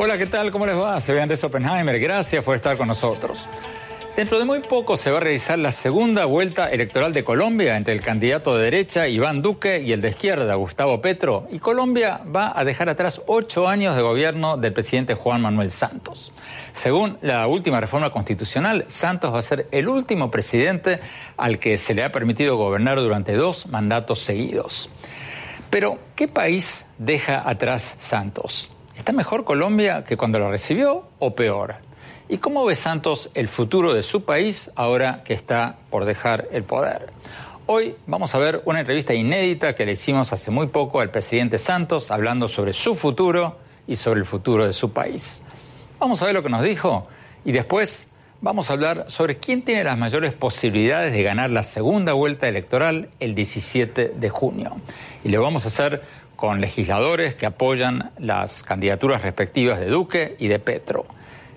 Hola, ¿qué tal? ¿Cómo les va? Soy Andrés Oppenheimer. Gracias por estar con nosotros. Dentro de muy poco se va a realizar la segunda vuelta electoral de Colombia entre el candidato de derecha, Iván Duque, y el de izquierda, Gustavo Petro. Y Colombia va a dejar atrás ocho años de gobierno del presidente Juan Manuel Santos. Según la última reforma constitucional, Santos va a ser el último presidente al que se le ha permitido gobernar durante dos mandatos seguidos. Pero, ¿qué país deja atrás Santos? ¿Está mejor Colombia que cuando lo recibió o peor? ¿Y cómo ve Santos el futuro de su país ahora que está por dejar el poder? Hoy vamos a ver una entrevista inédita que le hicimos hace muy poco al presidente Santos hablando sobre su futuro y sobre el futuro de su país. Vamos a ver lo que nos dijo y después vamos a hablar sobre quién tiene las mayores posibilidades de ganar la segunda vuelta electoral el 17 de junio. Y lo vamos a hacer con legisladores que apoyan las candidaturas respectivas de Duque y de Petro.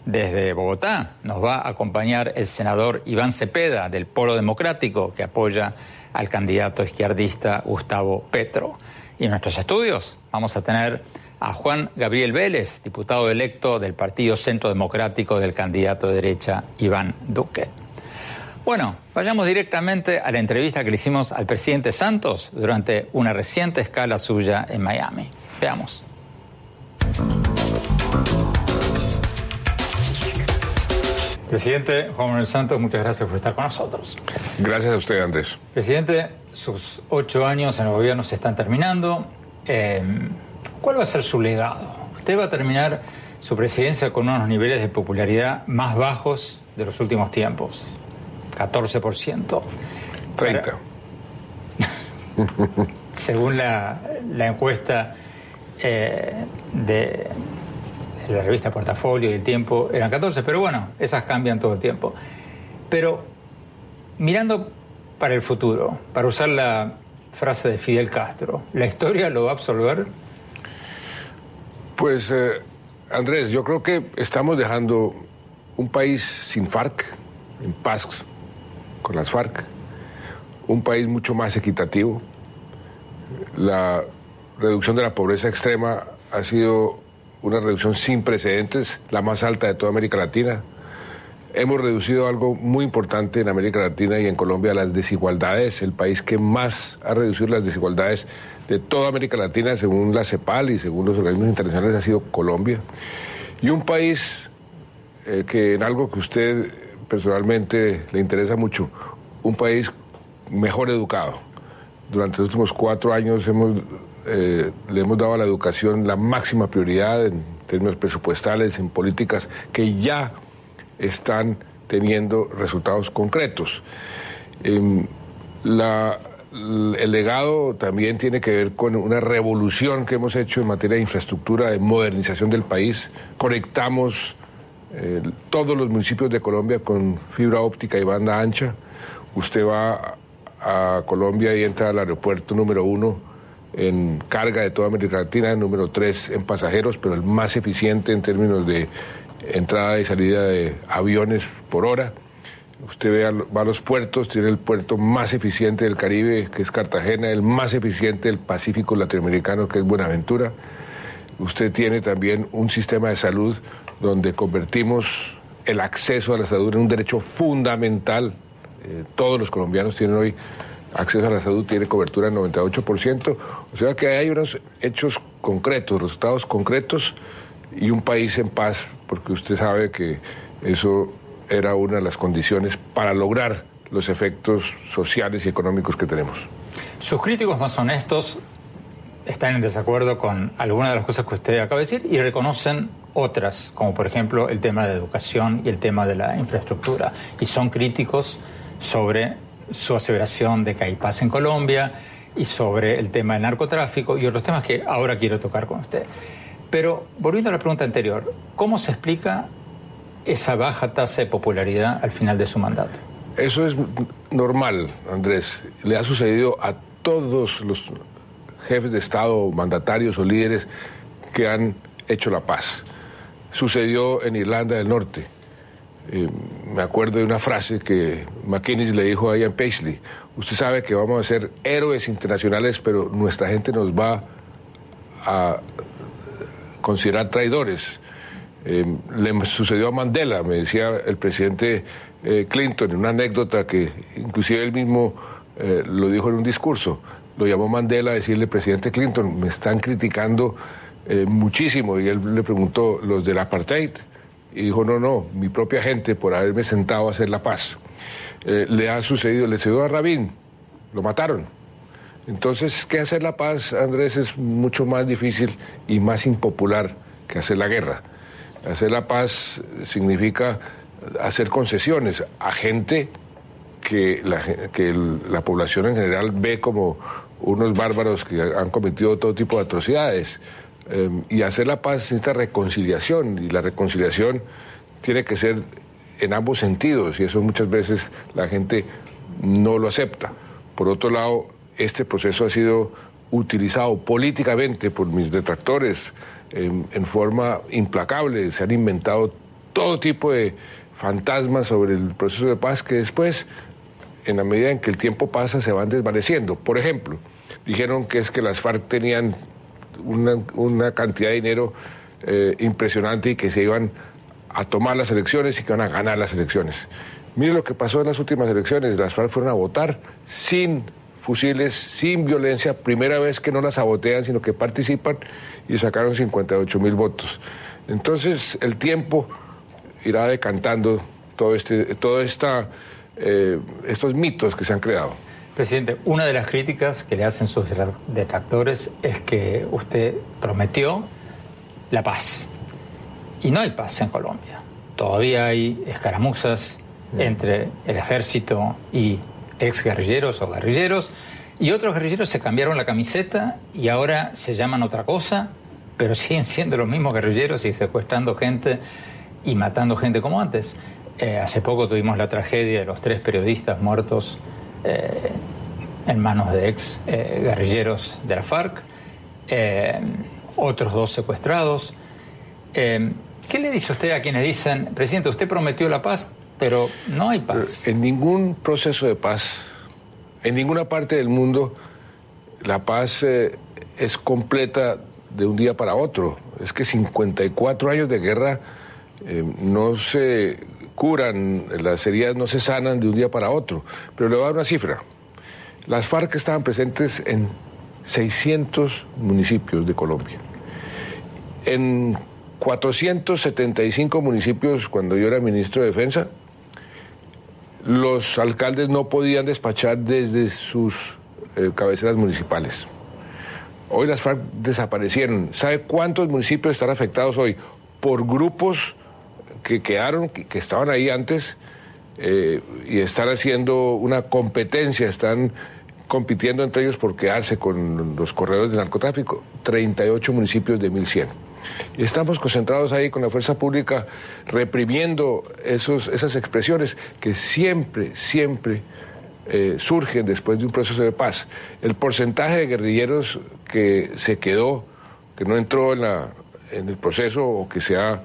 Desde Bogotá nos va a acompañar el senador Iván Cepeda del Polo Democrático que apoya al candidato izquierdista Gustavo Petro. Y en nuestros estudios vamos a tener a Juan Gabriel Vélez, diputado electo del Partido Centro Democrático del candidato de derecha Iván Duque. Bueno, vayamos directamente a la entrevista que le hicimos al presidente Santos durante una reciente escala suya en Miami. Veamos. Presidente Juan Manuel Santos, muchas gracias por estar con nosotros. Gracias a usted, Andrés. Presidente, sus ocho años en el gobierno se están terminando. Eh, ¿Cuál va a ser su legado? Usted va a terminar su presidencia con unos niveles de popularidad más bajos de los últimos tiempos. 14%. 30. según la, la encuesta eh, de la revista Portafolio y el Tiempo eran 14, pero bueno, esas cambian todo el tiempo. Pero mirando para el futuro, para usar la frase de Fidel Castro, ¿la historia lo va a absolver? Pues, eh, Andrés, yo creo que estamos dejando un país sin FARC, en paz con las FARC, un país mucho más equitativo. La reducción de la pobreza extrema ha sido una reducción sin precedentes, la más alta de toda América Latina. Hemos reducido algo muy importante en América Latina y en Colombia, las desigualdades, el país que más ha reducido las desigualdades de toda América Latina, según la CEPAL y según los organismos internacionales, ha sido Colombia. Y un país eh, que en algo que usted personalmente le interesa mucho, un país mejor educado. Durante los últimos cuatro años hemos eh, le hemos dado a la educación la máxima prioridad en términos presupuestales, en políticas que ya están teniendo resultados concretos. Em, el legado también tiene que ver con una revolución que hemos hecho en materia de infraestructura, de modernización del país. Conectamos eh, todos los municipios de Colombia con fibra óptica y banda ancha. Usted va a Colombia y entra al aeropuerto número uno en carga de toda América Latina, número tres en pasajeros, pero el más eficiente en términos de entrada y salida de aviones por hora. Usted ve va a los puertos, tiene el puerto más eficiente del Caribe, que es Cartagena, el más eficiente del Pacífico latinoamericano, que es Buenaventura. Usted tiene también un sistema de salud donde convertimos el acceso a la salud en un derecho fundamental. Eh, todos los colombianos tienen hoy acceso a la salud tiene cobertura del 98%, o sea que hay unos hechos concretos, resultados concretos y un país en paz, porque usted sabe que eso era una de las condiciones para lograr los efectos sociales y económicos que tenemos. Sus críticos más honestos están en desacuerdo con algunas de las cosas que usted acaba de decir y reconocen otras, como por ejemplo el tema de educación y el tema de la infraestructura. Y son críticos sobre su aseveración de que hay paz en Colombia y sobre el tema del narcotráfico y otros temas que ahora quiero tocar con usted. Pero volviendo a la pregunta anterior, ¿cómo se explica esa baja tasa de popularidad al final de su mandato? Eso es normal, Andrés. Le ha sucedido a todos los jefes de Estado, mandatarios o líderes que han hecho la paz. Sucedió en Irlanda del Norte. Eh, me acuerdo de una frase que McKinney le dijo a Ian Paisley. Usted sabe que vamos a ser héroes internacionales, pero nuestra gente nos va a considerar traidores. Eh, le sucedió a Mandela, me decía el presidente eh, Clinton en una anécdota que inclusive él mismo lo dijo en un discurso lo llamó Mandela a decirle, presidente Clinton, me están criticando eh, muchísimo. Y él le preguntó, ¿los del apartheid? Y dijo, no, no, mi propia gente por haberme sentado a hacer la paz. Eh, le ha sucedido, le sucedió a Rabin, lo mataron. Entonces, ¿qué hacer la paz, Andrés, es mucho más difícil y más impopular que hacer la guerra. Hacer la paz significa hacer concesiones a gente que la, que la población en general ve como unos bárbaros que han cometido todo tipo de atrocidades. Em, y hacer la paz necesita reconciliación, y la reconciliación tiene que ser en ambos sentidos, y eso muchas veces la gente no lo acepta. Por otro lado, este proceso ha sido utilizado políticamente por mis detractores em, en forma implacable, se han inventado todo tipo de fantasmas sobre el proceso de paz que después en la medida en que el tiempo pasa, se van desvaneciendo. Por ejemplo, dijeron que es que las FARC tenían una, cantidad de dinero eh, impresionante y que se iban a tomar las elecciones y que iban a ganar las elecciones. Mire lo que pasó en las últimas elecciones. Las FARC fueron a votar sin fusiles, sin violencia. Primera vez que no las sabotean, sino que participan y sacaron 58 mil votos. Entonces, el tiempo irá decantando todo este, toda esta eh, estos mitos que se han creado. Presidente, una de las críticas que le hacen sus detractores es que usted prometió la paz. Y no hay paz en Colombia. Todavía hay escaramuzas entre el ejército y ex guerrilleros o guerrilleros. Y otros guerrilleros se cambiaron la camiseta y ahora se llaman otra cosa, pero siguen siendo los mismos guerrilleros y secuestrando gente y matando gente como antes. Eh, hace poco tuvimos la tragedia de los tres periodistas muertos eh, en manos de ex eh, guerrilleros de la FARC, otros dos secuestrados. ¿Qué le dice usted a quienes dicen, presidente, usted prometió la paz, pero no hay paz? En ningún proceso de paz, en ninguna parte del mundo, la paz es completa de un día para otro. Es que 54 años de guerra no se curan, las heridas no se sanan de un día para otro. Pero le voy a dar una cifra. Las FARC estaban presentes en 600 municipios de Colombia. En 475 municipios, cuando yo era ministro de Defensa, los alcaldes no podían despachar desde sus eh, cabeceras municipales. Hoy las FARC desaparecieron. ¿Sabe cuántos municipios están afectados hoy? Por grupos que quedaron, que, estaban ahí antes eh, y están haciendo una competencia, están compitiendo entre ellos por quedarse con los corredores de narcotráfico, 38 municipios de 1100. Y estamos concentrados ahí con la fuerza pública reprimiendo esos, esas expresiones que siempre, siempre eh, surgen después de un proceso de paz. El porcentaje de guerrilleros que se quedó, que no entró en, la, en el proceso o que se ha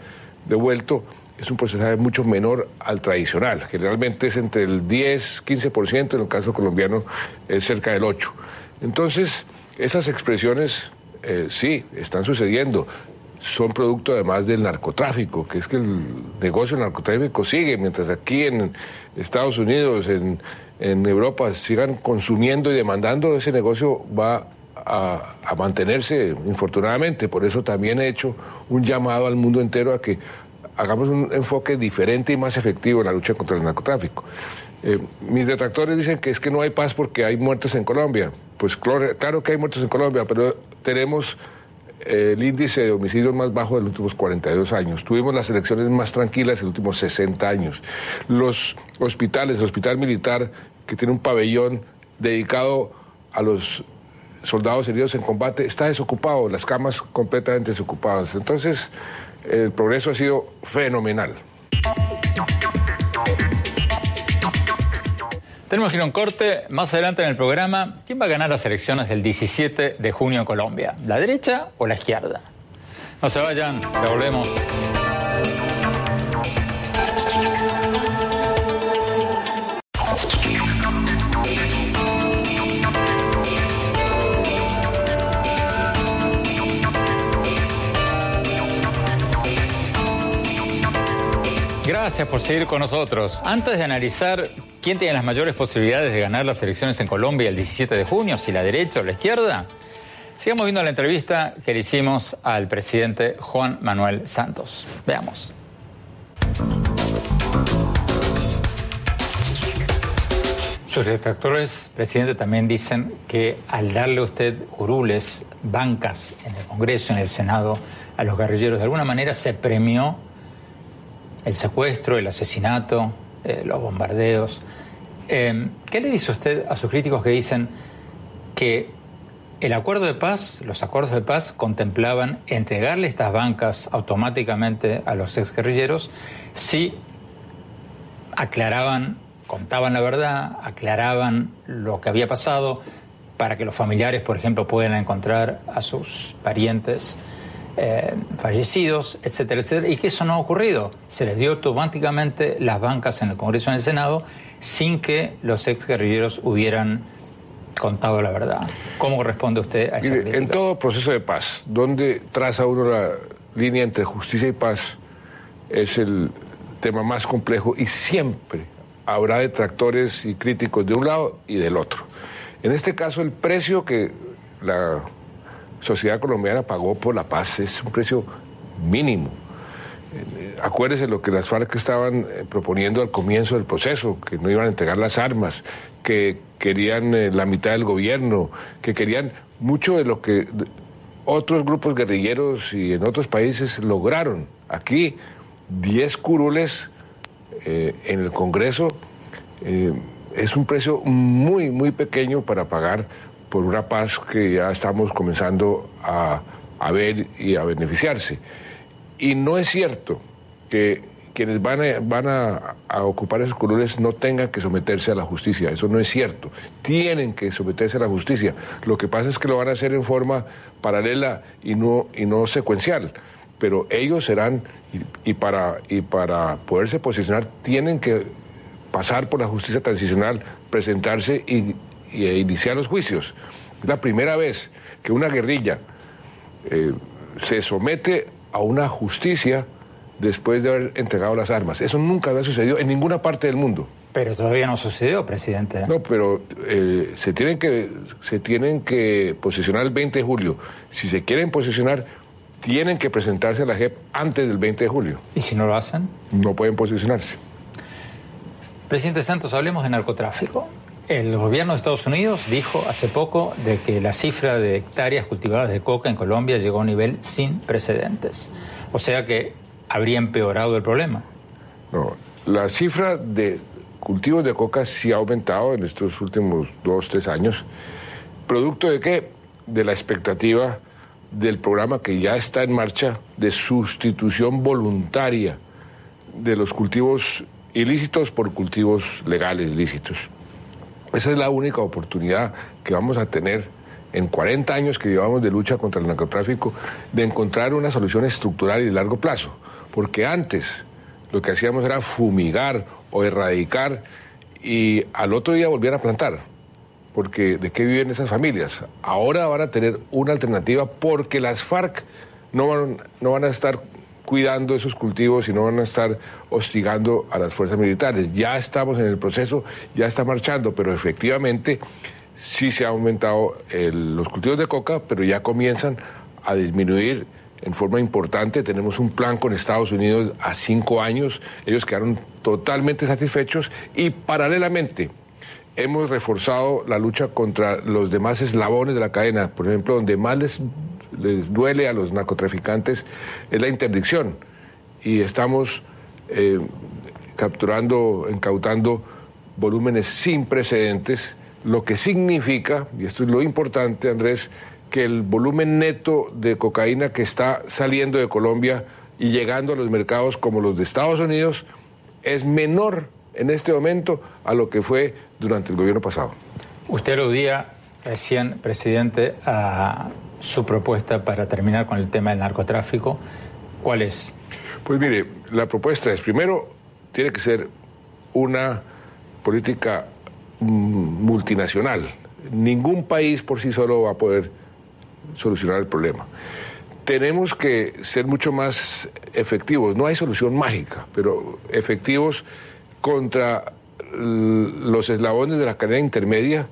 devuelto, es un porcentaje mucho menor al tradicional. Generalmente es entre el 10, 15%, en el caso colombiano es cerca del 8%. Entonces, esas expresiones eh, sí, están sucediendo. Son producto además del narcotráfico, que es que el negocio del narcotráfico sigue, mientras aquí en Estados Unidos, en, en Europa, sigan consumiendo y demandando, ese negocio va a, a, mantenerse, infortunadamente. Por eso también he hecho un llamado al mundo entero a que hagamos un enfoque diferente y más efectivo en la lucha contra el narcotráfico. Eh, mis detractores dicen que es que no hay paz porque hay muertes en Colombia. Pues claro, que hay muertes en Colombia, pero tenemos el índice de homicidios más bajo de los últimos 42 años. Tuvimos las elecciones más tranquilas en los últimos 60 años. Los hospitales, el hospital militar, que tiene un pabellón dedicado a los soldados heridos en combate, está desocupado, las camas completamente desocupadas. Entonces, el progreso ha sido fenomenal. Tenemos que ir a un corte. Más adelante en el programa, ¿quién va a ganar las elecciones del 17 de junio en Colombia? ¿La derecha o la izquierda? No se vayan, ya volvemos. Gracias por seguir con nosotros. Antes de analizar quién tiene las mayores posibilidades de ganar las elecciones en Colombia el 17 de junio, si la derecha o la izquierda, sigamos viendo la entrevista que le hicimos al presidente Juan Manuel Santos. Veamos. Sus detractores, presidente, también dicen que al darle usted curules, bancas en el Congreso, en el Senado, a los guerrilleros, de alguna manera se premió el secuestro, el asesinato, eh, los bombardeos. Eh, ¿Qué le dice usted a sus críticos que dicen que el acuerdo de paz, los acuerdos de paz contemplaban entregarle estas bancas automáticamente a los exguerrilleros si aclaraban, contaban la verdad, aclaraban lo que había pasado para que los familiares, por ejemplo, puedan encontrar a sus parientes eh, fallecidos, etcétera, etcétera, y que eso no ha ocurrido. Se les dio automáticamente las bancas en el Congreso y en el Senado sin que los ex guerrilleros hubieran contado la verdad. ¿Cómo responde usted a esa crítica? En todo proceso de paz, donde traza uno la línea entre justicia y paz, es el tema más complejo y siempre habrá detractores y críticos de un lado y del otro. En este caso, el precio que la sociedad colombiana pagó por la paz es un precio mínimo. Eh, acuérdese lo que las FARC estaban eh, proponiendo al comienzo del proceso, que no iban a entregar las armas, que querían eh, la mitad del gobierno, que querían mucho de lo que otros grupos guerrilleros y en otros países lograron. Aquí, 10 curules en el Congreso es un precio muy, muy pequeño para pagar por una paz que ya estamos comenzando a, ver y a beneficiarse. Y no es cierto que quienes van, a, van a, ocupar esos colores no tengan que someterse a la justicia. Eso no es cierto. Tienen que someterse a la justicia. Lo que pasa es que lo van a hacer en forma paralela y no, y no secuencial. Pero ellos serán, y, para, y para poderse posicionar, tienen que pasar por la justicia transicional, presentarse y y iniciar los juicios. Es la primera vez que una guerrilla eh, se somete a una justicia después de haber entregado las armas. Eso nunca había sucedido en ninguna parte del mundo. Pero todavía no sucedió, presidente. No, pero eh, se, tienen que, se tienen que posicionar el 20 de julio. Si se quieren posicionar, tienen que presentarse a la JEP antes del 20 de julio. ¿Y si no lo hacen? No pueden posicionarse. Presidente Santos, hablemos de narcotráfico. El gobierno de Estados Unidos dijo hace poco de que la cifra de hectáreas cultivadas de coca en Colombia llegó a un nivel sin precedentes. O sea que habría empeorado el problema. No, la cifra de cultivos de coca sí ha aumentado en estos últimos dos, tres años. ¿Producto de qué? De la expectativa del programa que ya está en marcha de sustitución voluntaria de los cultivos ilícitos por cultivos legales lícitos. Esa es la única oportunidad que vamos a tener en 40 años que llevamos de lucha contra el narcotráfico de encontrar una solución estructural y de largo plazo. Porque antes lo que hacíamos era fumigar o erradicar y al otro día volver a plantar. Porque ¿de qué viven esas familias? Ahora van a tener una alternativa porque las FARC no van, no van a estar cuidando esos cultivos y no van a estar hostigando a las fuerzas militares. Ya estamos en el proceso, ya está marchando, pero efectivamente sí se han aumentado los cultivos de coca, pero ya comienzan a disminuir en forma importante. Tenemos un plan con Estados Unidos a cinco años. Ellos quedaron totalmente satisfechos y paralelamente hemos reforzado la lucha contra los demás eslabones de la cadena. Por ejemplo, donde más les, les duele a los narcotraficantes es la interdicción. Y estamos eh, capturando, incautando volúmenes sin precedentes, lo que significa, y esto es lo importante, Andrés, que el volumen neto de cocaína que está saliendo de Colombia y llegando a los mercados como los de Estados Unidos es menor en este momento a lo que fue durante el gobierno pasado. Usted aludía recién, presidente, a su propuesta para terminar con el tema del narcotráfico. ¿Cuál es? Pues mire, la propuesta es, primero, tiene que ser una política mm, multinacional. Ningún país por sí solo va a poder solucionar el problema. Tenemos que ser mucho más efectivos. No hay solución mágica, pero efectivos contra los eslabones de la cadena intermedia,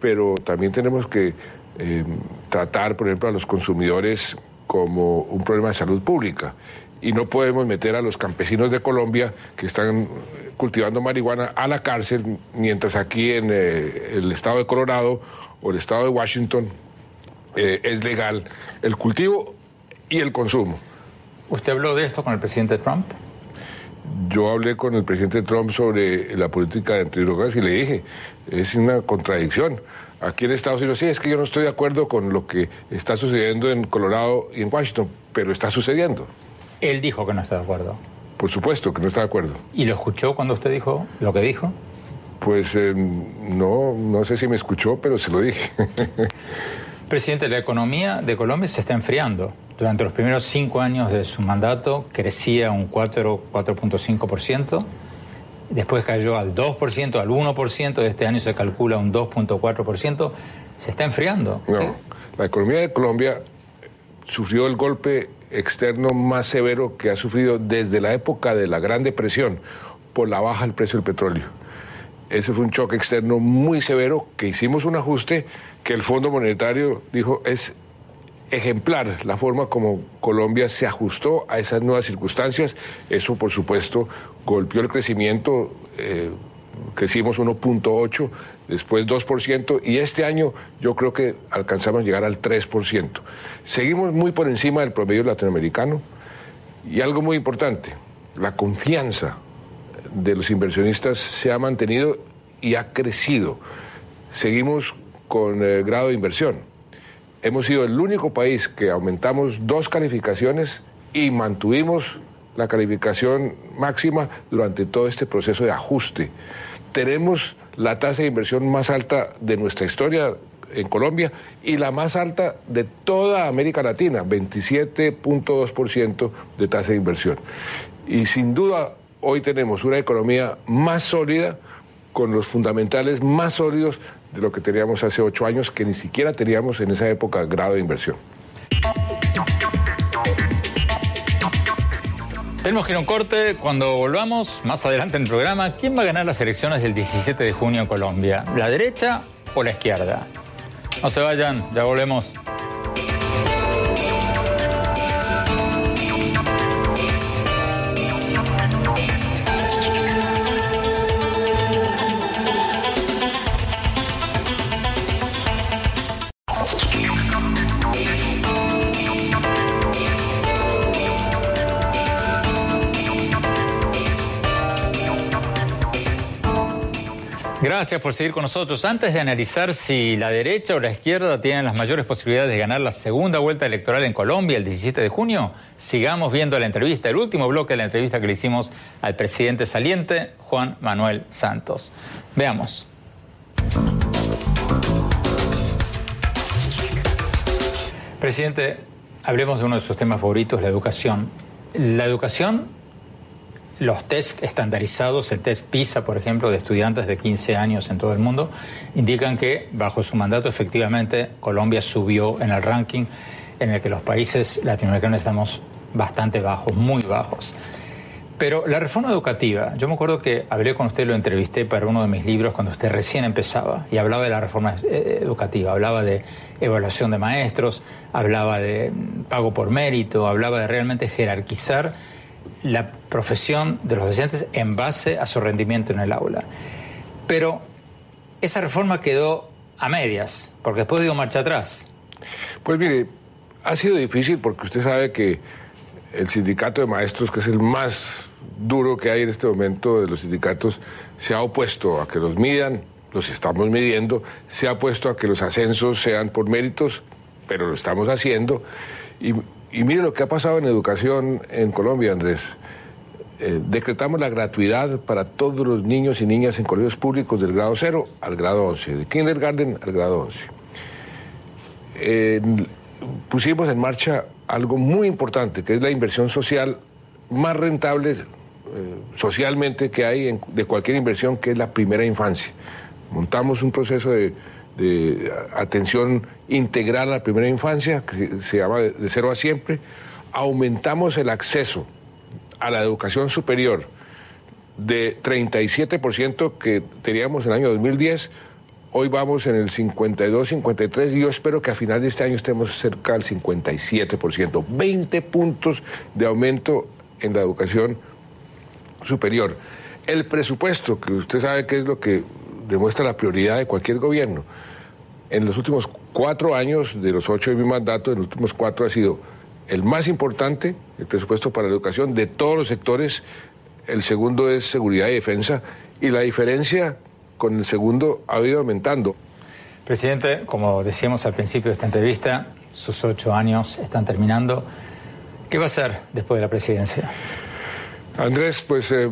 pero también tenemos que eh, tratar, por ejemplo, a los consumidores como un problema de salud pública. Y no podemos meter a los campesinos de Colombia que están cultivando marihuana a la cárcel, mientras aquí en eh, el estado de Colorado o el estado de Washington eh, es legal el cultivo y el consumo. ¿Usted habló de esto con el presidente Trump? Yo hablé con el presidente Trump sobre la política de antidrogas y le dije, es una contradicción. Aquí en Estados Unidos sí, es que yo no estoy de acuerdo con lo que está sucediendo en Colorado y en Washington, pero está sucediendo. Él dijo que no está de acuerdo. Por supuesto que no está de acuerdo. ¿Y lo escuchó cuando usted dijo lo que dijo? Pues eh, no, no sé si me escuchó, pero se lo dije. Presidente, la economía de Colombia se está enfriando. Durante los primeros cinco años de su mandato crecía un 4, 4.5%, después cayó al 2%, al 1%, de este año se calcula un 2.4%. Se está enfriando. No, la economía de Colombia sufrió el golpe externo más severo que ha sufrido desde la época de la Gran Depresión por la baja del precio del petróleo. Ese fue un choque externo muy severo que hicimos un ajuste que el Fondo Monetario dijo es ejemplar la forma como Colombia se ajustó a esas nuevas circunstancias. Eso, por supuesto, golpeó el crecimiento. Eh, crecimos 1.8, después 2%, y este año yo creo que alcanzamos a llegar al 3%. Seguimos muy por encima del promedio latinoamericano, y algo muy importante, la confianza de los inversionistas se ha mantenido y ha crecido. Seguimos con el grado de inversión. Hemos sido el único país que aumentamos dos calificaciones y mantuvimos la calificación máxima durante todo este proceso de ajuste. Tenemos la tasa de inversión más alta de nuestra historia en Colombia y la más alta de toda América Latina, 27.2% de tasa de inversión. Y sin duda hoy tenemos una economía más sólida, con los fundamentales más sólidos de lo que teníamos hace ocho años, que ni siquiera teníamos en esa época grado de inversión. Tenemos que ir a un corte. Cuando volvamos, más adelante en el programa, ¿quién va a ganar las elecciones del 17 de junio en Colombia? ¿La derecha o la izquierda? No se vayan, ya volvemos. Gracias por seguir con nosotros. Antes de analizar si la derecha o la izquierda tienen las mayores posibilidades de ganar la segunda vuelta electoral en Colombia el 17 de junio, sigamos viendo la entrevista, el último bloque de la entrevista que le hicimos al presidente saliente, Juan Manuel Santos. Veamos. Presidente, hablemos de uno de sus temas favoritos, la educación. La educación los test estandarizados, el test PISA, por ejemplo, de estudiantes de 15 años en todo el mundo, indican que bajo su mandato efectivamente Colombia subió en el ranking en el que los países latinoamericanos estamos bastante bajos, muy bajos. Pero la reforma educativa, yo me acuerdo que hablé con usted, lo entrevisté para uno de mis libros cuando usted recién empezaba y hablaba de la reforma eh, educativa, hablaba de evaluación de maestros, hablaba de pago por mérito, hablaba de realmente jerarquizar la profesión de los docentes en base a su rendimiento en el aula. Pero esa reforma quedó a medias, porque después dio marcha atrás. Pues mire, ha sido difícil porque usted sabe que el sindicato de maestros, que es el más duro que hay en este momento de los sindicatos, se ha opuesto a que los midan, los estamos midiendo, se ha opuesto a que los ascensos sean por méritos, pero lo estamos haciendo. Y, y mire lo que ha pasado en educación en Colombia, Andrés. Eh, decretamos la gratuidad para todos los niños y niñas en colegios públicos del grado 0 al grado 11, de kindergarten al grado 11. pusimos en marcha algo muy importante, que es la inversión social más rentable eh, socialmente que hay de cualquier inversión, que es la primera infancia. Montamos un proceso de, atención integral a la primera infancia, que se, llama de, de cero a siempre. Aumentamos el acceso a la educación superior de 37% que teníamos en el año 2010, hoy vamos en el 52, 53 y yo espero que a final de este año estemos cerca del 57%, 20 puntos de aumento en la educación superior. El presupuesto, que usted sabe que es lo que demuestra la prioridad de cualquier gobierno, en los últimos cuatro años, de los ocho de mi mandato, en los últimos cuatro ha sido el más importante, el presupuesto para la educación de todos los sectores, el segundo es seguridad y defensa, y la diferencia con el segundo ha ido aumentando. Presidente, como decíamos al principio de esta entrevista, sus ocho años están terminando. ¿Qué va a hacer después de la presidencia? Andrés, pues eh,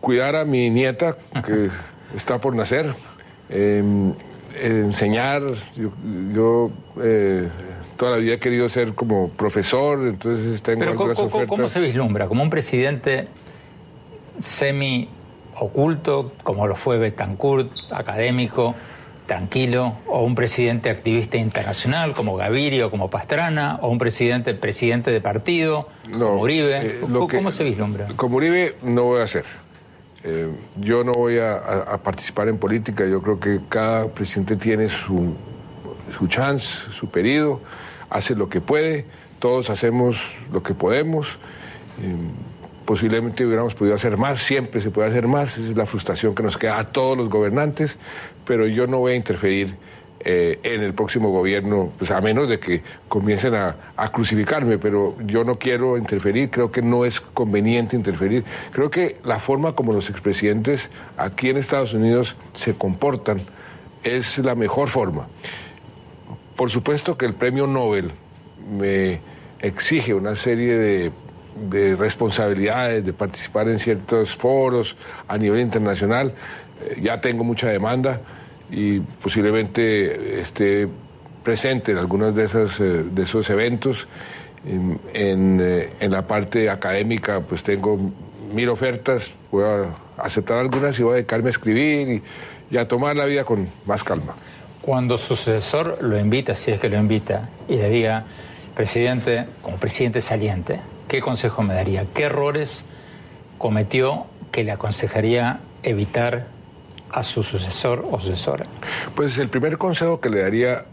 cuidar a mi nieta, que está por nacer, em, enseñar, yo, eh, toda la vida he querido ser como profesor, entonces tengo Pero algunas ¿cómo, ¿cómo se vislumbra? ¿Como un presidente semi oculto, como lo fue Betancourt, académico, tranquilo, o un presidente activista internacional como Gaviria o como Pastrana, o un presidente presidente de partido como Uribe? Eh, ¿Cómo, se vislumbra? Como Uribe no voy a ser. Eh, yo no voy a, participar en política, yo creo que cada presidente tiene su, su chance, su periodo, hace lo que puede, todos hacemos lo que podemos. Eh, posiblemente hubiéramos podido hacer más, siempre se puede hacer más, esa es la frustración que nos queda a todos los gobernantes, pero yo no voy a interferir eh, en el próximo gobierno, pues a menos de que comiencen a, crucificarme, pero yo no quiero interferir, creo que no es conveniente interferir. Creo que la forma como los expresidentes aquí en Estados Unidos se comportan es la mejor forma. Por supuesto que el premio Nobel me exige una serie de, responsabilidades, de participar en ciertos foros a nivel internacional. Eh, ya tengo mucha demanda y posiblemente esté presente en algunos de, esas, eh, de esos eventos. En, eh, en, la parte académica, pues tengo mil ofertas, voy a aceptar algunas y voy a dedicarme a escribir y a tomar la vida con más calma. Cuando su sucesor lo invita, si es que lo invita, y le diga, presidente, como presidente saliente, ¿qué consejo me daría? ¿Qué errores cometió que le aconsejaría evitar a su sucesor o sucesora? Pues el primer consejo que le daría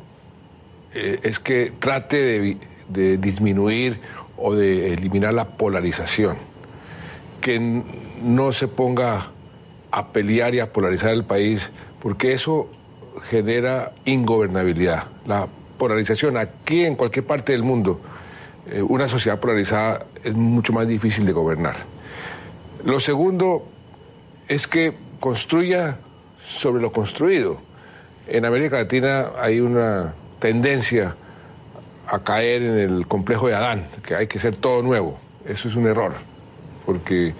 eh, es que trate de, disminuir o de eliminar la polarización, que no se ponga a pelear y a polarizar el país, porque eso genera ingobernabilidad. La polarización aquí en cualquier parte del mundo, eh, una sociedad polarizada es mucho más difícil de gobernar. Lo segundo es que construya sobre lo construido. En América Latina hay una tendencia a caer en el complejo de Adán, que hay que ser todo nuevo. Eso es un error, porque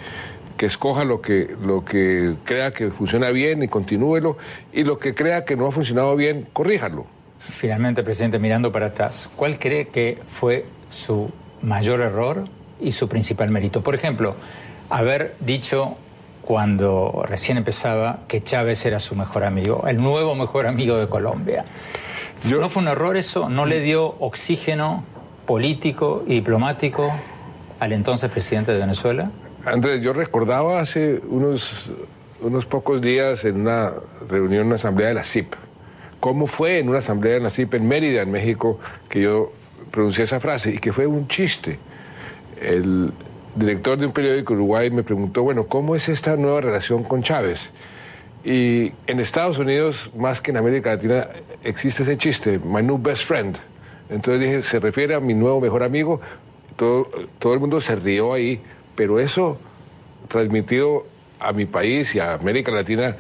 que escoja lo que, lo que crea que funciona bien y continúelo, y lo que crea que no ha funcionado bien, corríjalo. Finalmente, presidente, mirando para atrás, ¿cuál cree que fue su mayor error y su principal mérito? Por ejemplo, haber dicho cuando recién empezaba que Chávez era su mejor amigo, el nuevo mejor amigo de Colombia. ¿No fue un error eso? ¿No le dio oxígeno político y diplomático al entonces presidente de Venezuela? Andrés, yo recordaba hace unos, unos pocos días en una reunión, una asamblea de la CIP, cómo fue en una asamblea de la CIP en Mérida, en México, que yo pronuncié esa frase y que fue un chiste. El director de un periódico Uruguay me preguntó, bueno, ¿cómo es esta nueva relación con Chávez? Y en Estados Unidos, más que en América Latina, existe ese chiste, my new best friend. Entonces dije, se refiere a mi nuevo mejor amigo. Todo, todo el mundo se rió ahí, pero eso transmitido a mi país y a América Latina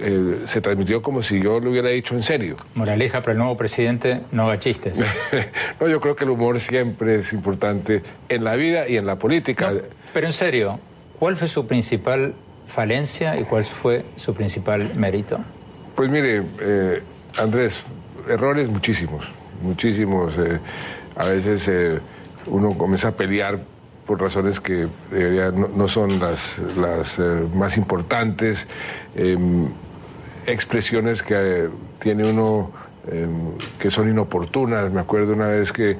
eh, se transmitió como si yo lo hubiera dicho en serio. Moraleja para el nuevo presidente, no haga chistes. no, yo creo que el humor siempre es importante en la vida y en la política. pero en serio, ¿cuál fue su principal falencia y cuál fue su principal mérito? Pues mire, eh, Andrés, errores muchísimos, muchísimos. Eh, a veces uno comienza a pelear por razones que no, son las, las más importantes. Expresiones que tiene uno em, que son inoportunas. Me acuerdo una vez que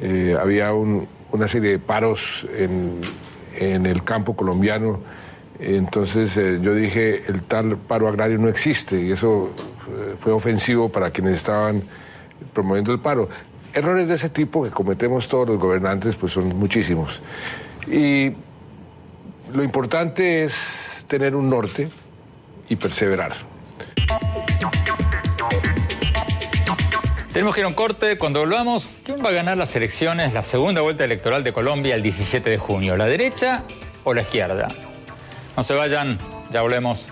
eh, había una serie de paros en, el campo colombiano. Entonces eh, yo dije, el tal paro agrario no existe y eso eh, fue ofensivo para quienes estaban promoviendo el paro. Errores de ese tipo que cometemos todos los gobernantes pues son muchísimos. Y lo importante es tener un norte y perseverar. Tenemos que ir a un corte. Cuando volvamos, ¿quién va a ganar las elecciones, la segunda vuelta electoral de Colombia el 17 de junio? ¿La derecha o la izquierda? No se vayan, ya volvemos.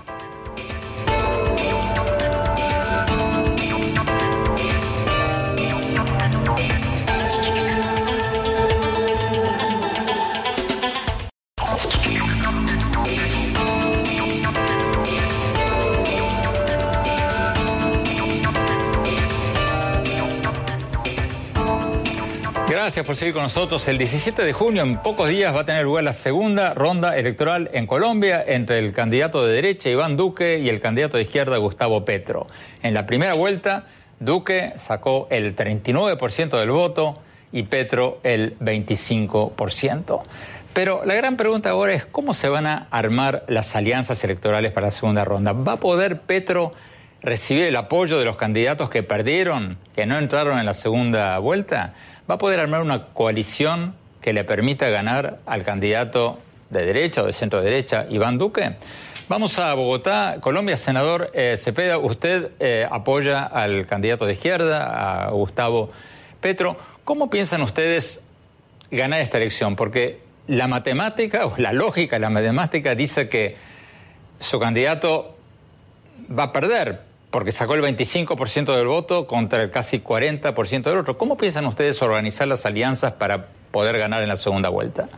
Gracias por seguir con nosotros. El 17 de junio, en pocos días, va a tener lugar la segunda ronda electoral en Colombia entre el candidato de derecha, Iván Duque, y el candidato de izquierda, Gustavo Petro. En la primera vuelta, Duque sacó el 39% del voto y Petro el 25%. Pero la gran pregunta ahora es cómo se van a armar las alianzas electorales para la segunda ronda. ¿Va a poder Petro recibir el apoyo de los candidatos que perdieron, que no entraron en la segunda vuelta? ¿Va a poder armar una coalición que le permita ganar al candidato de derecha o de centro derecha, Iván Duque? Vamos a Bogotá. Colombia, senador eh, Cepeda, usted eh, apoya al candidato de izquierda, a Gustavo Petro. ¿Cómo piensan ustedes ganar esta elección? Porque la matemática o la lógica la matemática dice que su candidato va a perder, porque sacó el 25% del voto contra el casi 40% del otro. ¿Cómo piensan ustedes organizar las alianzas para poder ganar en la segunda vuelta?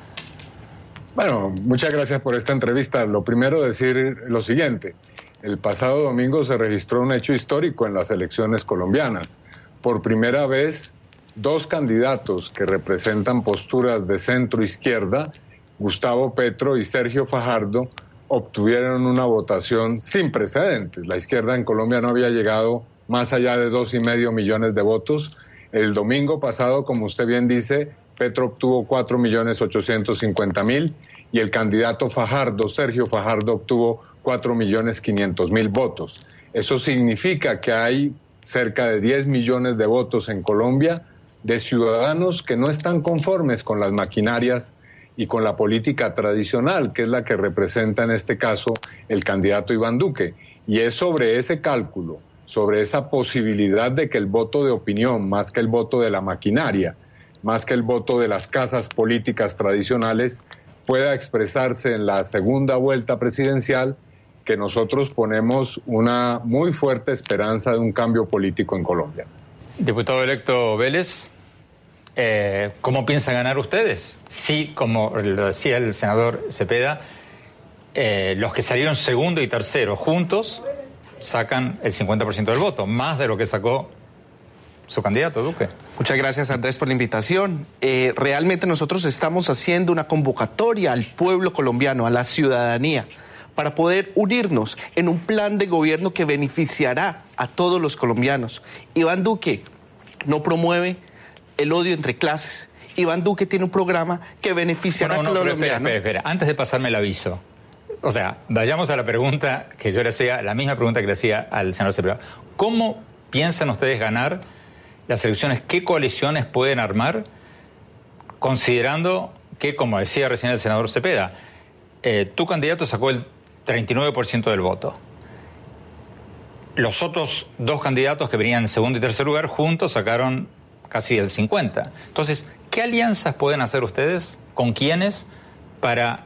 Bueno, muchas gracias por esta entrevista. Lo primero decir lo siguiente. El pasado domingo se registró un hecho histórico en las elecciones colombianas. Por primera vez, dos candidatos que representan posturas de centro izquierda, Gustavo Petro y Sergio Fajardo, obtuvieron una votación sin precedentes. La izquierda en Colombia no había llegado más allá de dos y medio millones de votos. El domingo pasado, como usted bien dice, Petro obtuvo cuatro millones ochocientos cincuenta mil y el candidato Fajardo, Sergio Fajardo, obtuvo cuatro millones quinientos mil votos. Eso significa que hay cerca de 10 millones de votos en Colombia de ciudadanos que no están conformes con las maquinarias y con la política tradicional, que es la que representa en este caso el candidato Iván Duque. Y es sobre ese cálculo, sobre esa posibilidad de que el voto de opinión, más que el voto de la maquinaria, más que el voto de las casas políticas tradicionales, pueda expresarse en la segunda vuelta presidencial, que nosotros ponemos una muy fuerte esperanza de un cambio político en Colombia. Diputado electo Vélez. Eh, ¿Cómo piensan ganar ustedes? Sí, como lo decía el senador Cepeda, eh, los que salieron segundo y tercero juntos sacan el 50% del voto, más de lo que sacó su candidato, Duque. Muchas gracias, Andrés, por la invitación. Eh, realmente nosotros estamos haciendo una convocatoria al pueblo colombiano, a la ciudadanía, para poder unirnos en un plan de gobierno que beneficiará a todos los colombianos. Iván Duque no promueve el odio entre clases. Iván Duque tiene un programa que beneficiará a los colombianos. Espera, Antes de pasarme el aviso, o sea, vayamos a la pregunta que yo le hacía, la misma pregunta que le hacía al senador Cepeda. ¿Cómo piensan ustedes ganar las elecciones? ¿Qué coaliciones pueden armar? Considerando que, como decía recién el senador Cepeda, eh, tu candidato sacó el 39% del voto. los otros dos candidatos que venían en segundo y tercer lugar juntos sacaron casi el 50. Entonces, ¿qué alianzas pueden hacer ustedes? ¿Con quiénes? Para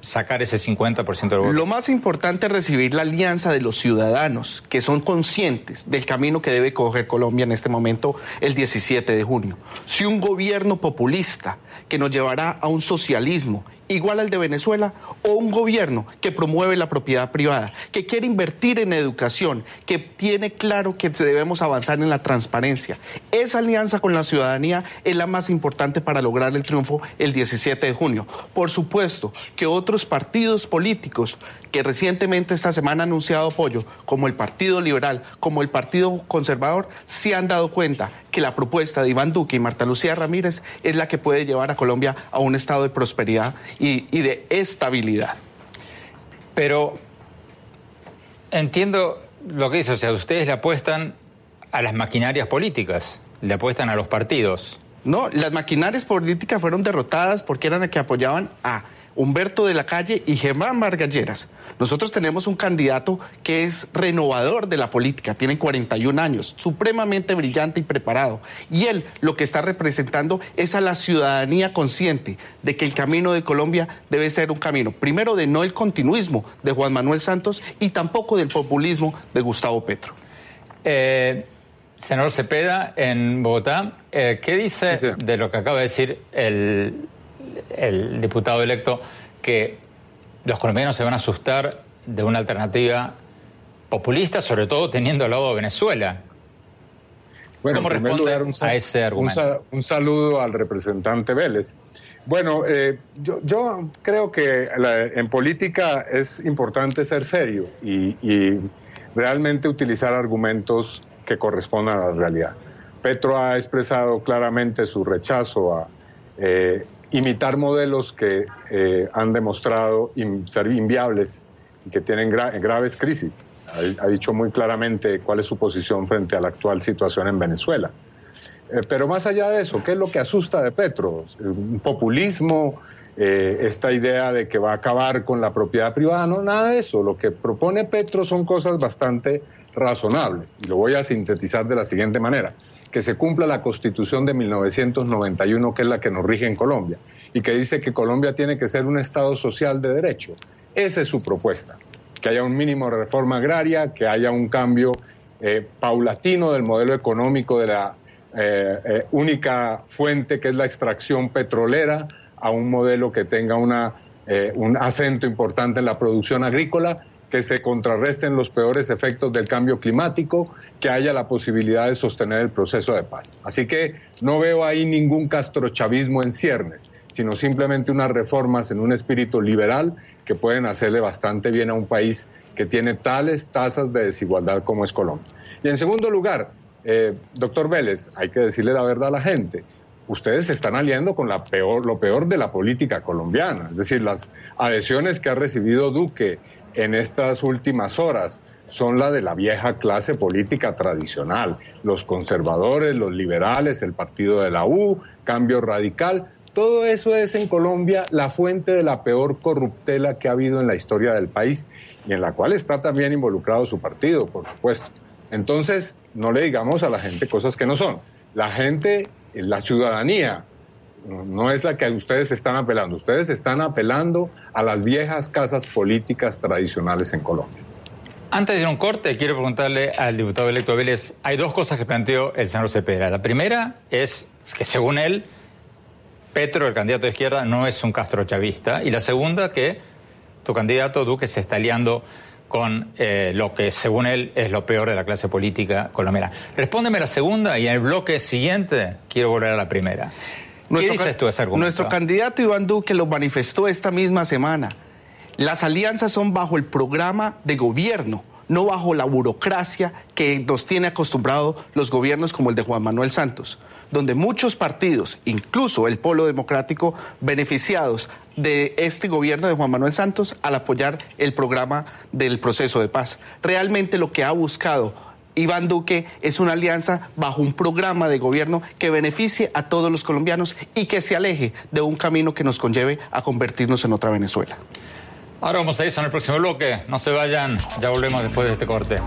sacar ese 50% del voto? Lo más importante es recibir la alianza de los ciudadanos que son conscientes del camino que debe coger Colombia en este momento el 17 de junio. Si un gobierno populista que nos llevará a un socialismo igual al de Venezuela o un gobierno que promueve la propiedad privada, que quiere invertir en educación, que tiene claro que debemos avanzar en la transparencia. Esa alianza con la ciudadanía es la más importante para lograr el triunfo el 17 de junio. Por supuesto que otros partidos políticos que recientemente esta semana han anunciado apoyo, como el Partido Liberal, como el Partido Conservador, se han dado cuenta que la propuesta de Iván Duque y Marta Lucía Ramírez es la que puede llevar a Colombia a un estado de prosperidad y, y de estabilidad. Pero entiendo lo que dice, o sea, ustedes le apuestan a las maquinarias políticas, le apuestan a los partidos. No, las maquinarias políticas fueron derrotadas porque eran las que apoyaban a Humberto de la Calle y Germán Margalleras. Nosotros tenemos un candidato que es renovador de la política, tiene 41 años, supremamente brillante y preparado. Y él lo que está representando es a la ciudadanía consciente de que el camino de Colombia debe ser un camino, primero de no el continuismo de Juan Manuel Santos y tampoco del populismo de Gustavo Petro. Eh, senador Cepeda, en Bogotá, eh, ¿qué dice Sí, sí. de lo que acaba de decir el, el diputado electo, que los colombianos se van a asustar de una alternativa populista, sobre todo teniendo al lado a Venezuela? Bueno, ¿Cómo en primer responde lugar, un, sa- a ese argumento? un saludo al representante Vélez. Bueno, eh, yo, yo creo que la- en política es importante ser serio y, y realmente utilizar argumentos que correspondan a la realidad. Petro ha expresado claramente su rechazo a eh, imitar modelos que eh, han demostrado ser inviables y que tienen gra- graves crisis. Ha, ha dicho muy claramente cuál es su posición frente a la actual situación en Venezuela. Eh, pero más allá de eso, ¿qué es lo que asusta de Petro? Un populismo, eh, esta idea de que va a acabar con la propiedad privada, no, nada de eso. Lo que propone Petro son cosas bastante razonables. Y lo voy a sintetizar de la siguiente manera. Que se cumpla la constitución de 1991, que es la que nos rige en Colombia, y que dice que Colombia tiene que ser un Estado social de derecho. Esa es su propuesta. Que haya un mínimo de reforma agraria, que haya un cambio eh, paulatino del modelo económico de la eh, eh, única fuente que es la extracción petrolera a un modelo que tenga una, un acento importante en la producción agrícola, que se contrarresten los peores efectos del cambio climático, que haya la posibilidad de sostener el proceso de paz. Así que no veo ahí ningún castrochavismo en ciernes, sino simplemente unas reformas en un espíritu liberal que pueden hacerle bastante bien a un país que tiene tales tasas de desigualdad como es Colombia. Y en segundo lugar, eh, doctor Vélez, hay que decirle la verdad a la gente. Ustedes se están aliando con la peor, lo peor de la política colombiana, es decir, las adhesiones que ha recibido Duque en estas últimas horas son la de la vieja clase política tradicional, los conservadores, los liberales, el partido de la U, cambio radical. Todo eso es en Colombia la fuente de la peor corruptela que ha habido en la historia del país y en la cual está también involucrado su partido, por supuesto. Entonces, no le digamos a la gente cosas que no son. La gente, la ciudadanía, no es la que ustedes están apelando. Ustedes están apelando a las viejas casas políticas tradicionales en Colombia. Antes de ir a un corte, quiero preguntarle al diputado electo Vélez, hay dos cosas que planteó el senador Cepeda. La primera es que según él, Petro, el candidato de izquierda, no es un castrochavista. Y la segunda, que tu candidato Duque se está aliando con eh, lo que según él es lo peor de la clase política colombiana. Respóndeme la segunda y en el bloque siguiente quiero volver a la primera. ¿Qué Nuestro dices ca- tú de ese argumento? Nuestro candidato Iván Duque lo manifestó esta misma semana. Las alianzas son bajo el programa de gobierno, no bajo la burocracia que nos tiene acostumbrado los gobiernos como el de Juan Manuel Santos, donde muchos partidos, incluso el Polo Democrático, beneficiados de este gobierno de Juan Manuel Santos al apoyar el programa del proceso de paz. Realmente lo que ha buscado Iván Duque es una alianza bajo un programa de gobierno que beneficie a todos los colombianos y que se aleje de un camino que nos conlleve a convertirnos en otra Venezuela. Ahora vamos a ir en el próximo bloque. No se vayan, ya volvemos después de este corte.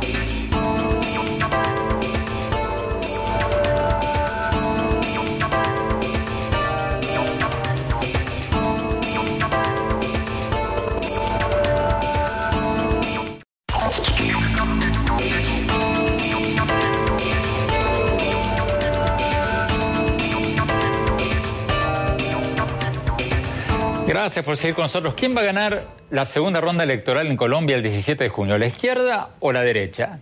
Gracias por seguir con nosotros. ¿Quién va a ganar la segunda ronda electoral en Colombia el 17 de junio? ¿La izquierda o la derecha?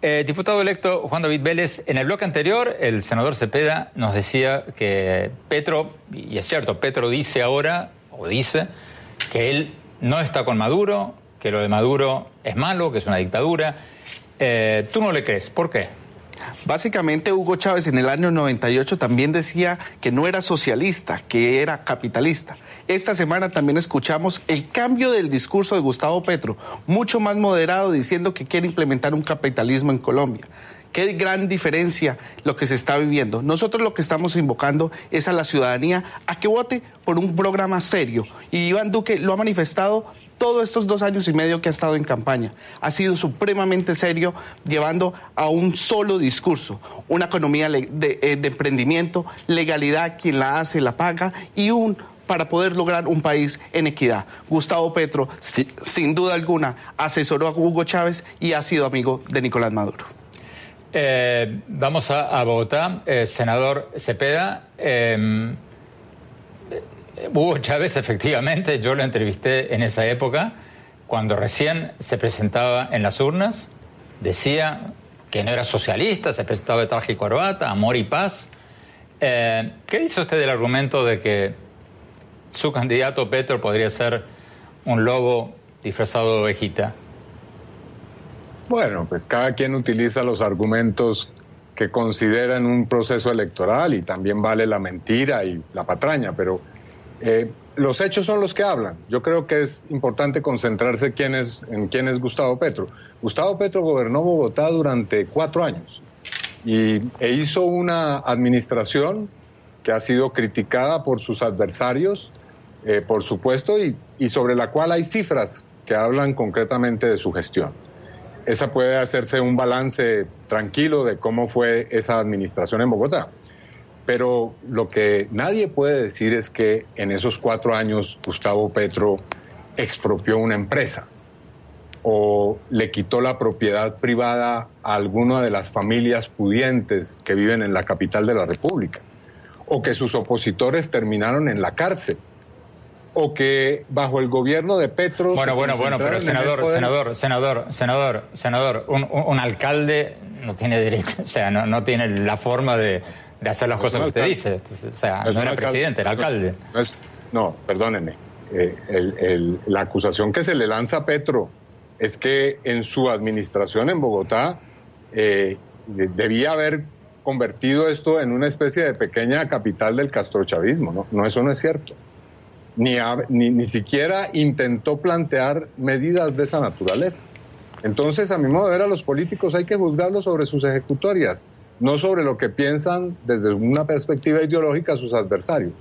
Eh, diputado electo Juan David Vélez, en el bloque anterior el senador Cepeda nos decía que Petro, y es cierto, Petro dice ahora, o dice, que él no está con Maduro, que lo de Maduro es malo, que es una dictadura. Eh, ¿Tú no le crees? ¿Por qué? Básicamente Hugo Chávez en el año 98 también decía que no era socialista, que era capitalista. Esta semana también escuchamos el cambio del discurso de Gustavo Petro, mucho más moderado, diciendo que quiere implementar un capitalismo en Colombia. Qué gran diferencia lo que se está viviendo. Nosotros lo que estamos invocando es a la ciudadanía a que vote por un programa serio. Y Iván Duque lo ha manifestado todos estos dos años y medio que ha estado en campaña. Ha sido supremamente serio, llevando a un solo discurso, una economía de, eh, de emprendimiento, legalidad, quien la hace la paga, y un para poder lograr un país en equidad. Gustavo Petro, sin duda alguna, asesoró a Hugo Chávez y ha sido amigo de Nicolás Maduro. Eh, vamos a, Bogotá, eh, senador Cepeda. Em, Hugo Chávez, efectivamente, yo lo entrevisté en esa época, cuando recién se presentaba en las urnas, decía que no era socialista, se presentaba de traje y amor y paz. Eh, ¿Qué dice usted del argumento de que su candidato Petro podría ser un lobo disfrazado de ovejita? Bueno, pues cada quien utiliza los argumentos que considera en un proceso electoral y también vale la mentira y la patraña, pero eh, los hechos son los que hablan. Yo creo que es importante concentrarse quién es, en quién es Gustavo Petro. Gustavo Petro gobernó Bogotá durante cuatro años y, e hizo una administración que ha sido criticada por sus adversarios eh, por supuesto, y, y sobre la cual hay cifras que hablan concretamente de su gestión. Esa puede hacerse un balance tranquilo de cómo fue esa administración en Bogotá. Pero lo que nadie puede decir es que en esos cuatro años Gustavo Petro expropió una empresa o le quitó la propiedad privada a alguna de las familias pudientes que viven en la capital de la República, o que sus opositores terminaron en la cárcel o que bajo el gobierno de Petro... Bueno, bueno, bueno, pero senador, senador, senador, senador, senador, un, alcalde no tiene derecho, o sea, no, tiene la forma de, hacer las cosas que usted dice. O sea, no, era presidente, era alcalde. No, perdóneme. Eh, la acusación que se le lanza a Petro es que en su administración en Bogotá eh, debía haber convertido esto en una especie de pequeña capital del castrochavismo, ¿no? No, eso no es cierto ni, ni, siquiera intentó plantear medidas de esa naturaleza. Entonces, a mi modo de ver, a los políticos hay que juzgarlos sobre sus ejecutorias, no sobre lo que piensan desde una perspectiva ideológica sus adversarios.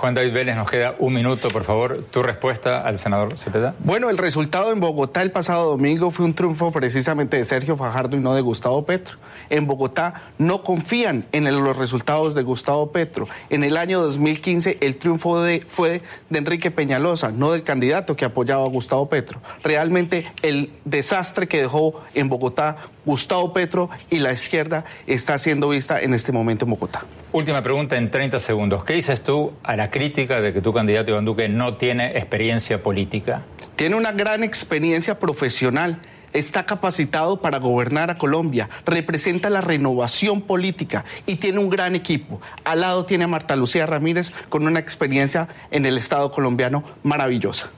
Juan David Vélez, nos queda un minuto, por favor. Tu respuesta al senador Cepeda. Bueno, el resultado en Bogotá el pasado domingo fue un triunfo precisamente de Sergio Fajardo y no de Gustavo Petro. En Bogotá no confían en los resultados de Gustavo Petro. En el año 2015 el triunfo de, fue de Enrique Peñalosa, no del candidato que apoyaba a Gustavo Petro. Realmente el desastre que dejó en Bogotá Gustavo Petro y la izquierda está siendo vista en este momento en Bogotá. Última pregunta en 30 segundos. ¿Qué dices tú a la crítica de que tu candidato Iván Duque no tiene experiencia política? Tiene una gran experiencia profesional. Está capacitado para gobernar a Colombia, representa la renovación política y tiene un gran equipo. Al lado tiene a Marta Lucía Ramírez con una experiencia en el Estado colombiano maravillosa.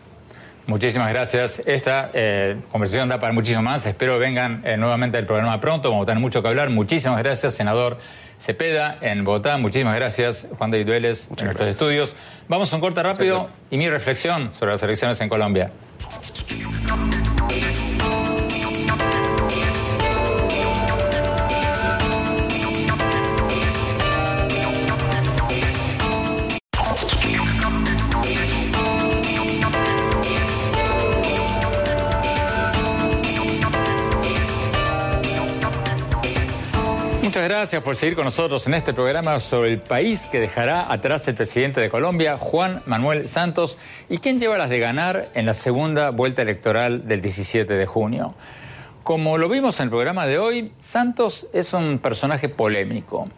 Muchísimas gracias. Esta eh, conversación da para muchísimo más. Espero vengan eh, nuevamente al programa pronto. Vamos a tener mucho que hablar. Muchísimas gracias, senador. Cepeda en Bogotá. Muchísimas gracias, Juan David Vélez, en nuestros estudios. Vamos a un corte rápido y mi reflexión sobre las elecciones en Colombia. Gracias por seguir con nosotros en este programa sobre el país que dejará atrás el presidente de Colombia, Juan Manuel Santos, y quien lleva las de ganar en la segunda vuelta electoral del 17 de junio. Como lo vimos en el programa de hoy, Santos es un personaje polémico.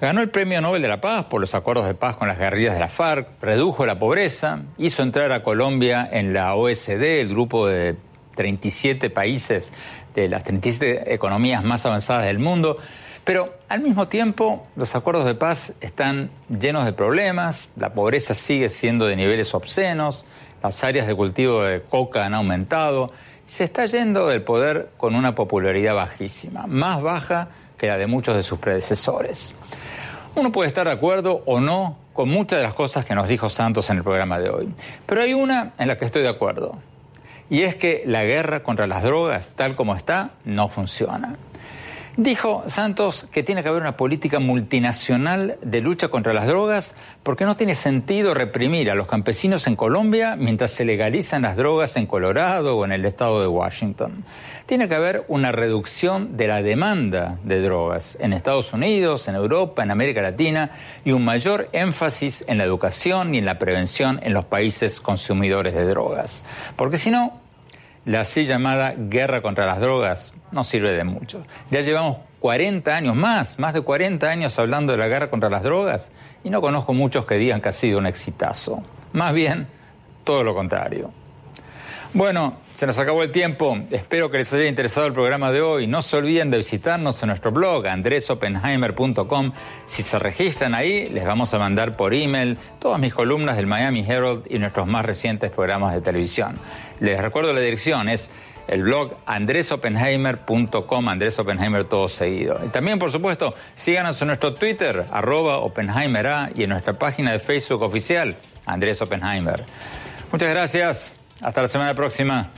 Ganó el Premio Nobel de la Paz por los acuerdos de paz con las guerrillas de la FARC, redujo la pobreza, hizo entrar a Colombia en la OSD, el grupo de 37 países de las 37 economías más avanzadas del mundo. Pero al mismo tiempo, los acuerdos de paz están llenos de problemas, la pobreza sigue siendo de niveles obscenos, las áreas de cultivo de coca han aumentado, se está yendo del poder con una popularidad bajísima, más baja que la de muchos de sus predecesores. Uno puede estar de acuerdo o no con muchas de las cosas que nos dijo Santos en el programa de hoy, pero hay una en la que estoy de acuerdo, y es que la guerra contra las drogas, tal como está, no funciona. Dijo Santos que tiene que haber una política multinacional de lucha contra las drogas porque no tiene sentido reprimir a los campesinos en Colombia mientras se legalizan las drogas en Colorado o en el estado de Washington. Tiene que haber una reducción de la demanda de drogas en Estados Unidos, en Europa, en América Latina y un mayor énfasis en la educación y en la prevención en los países consumidores de drogas. Porque si no, la así llamada guerra contra las drogas no sirve de mucho. Ya llevamos 40 años más, más de 40 años hablando de la guerra contra las drogas y no conozco muchos que digan que ha sido un exitazo. Más bien, todo lo contrario. Bueno, se nos acabó el tiempo. Espero que les haya interesado el programa de hoy. No se olviden de visitarnos en nuestro blog andresopenheimer.com. Si se registran ahí, les vamos a mandar por email todas mis columnas del Miami Herald y nuestros más recientes programas de televisión. Les recuerdo la dirección, es el blog andresopenheimer.com, Andrés Oppenheimer todo seguido. Y también, por supuesto, síganos en nuestro Twitter, arroba OppenheimerA, y en nuestra página de Facebook oficial, Andrés Oppenheimer. Muchas gracias. Hasta la semana próxima.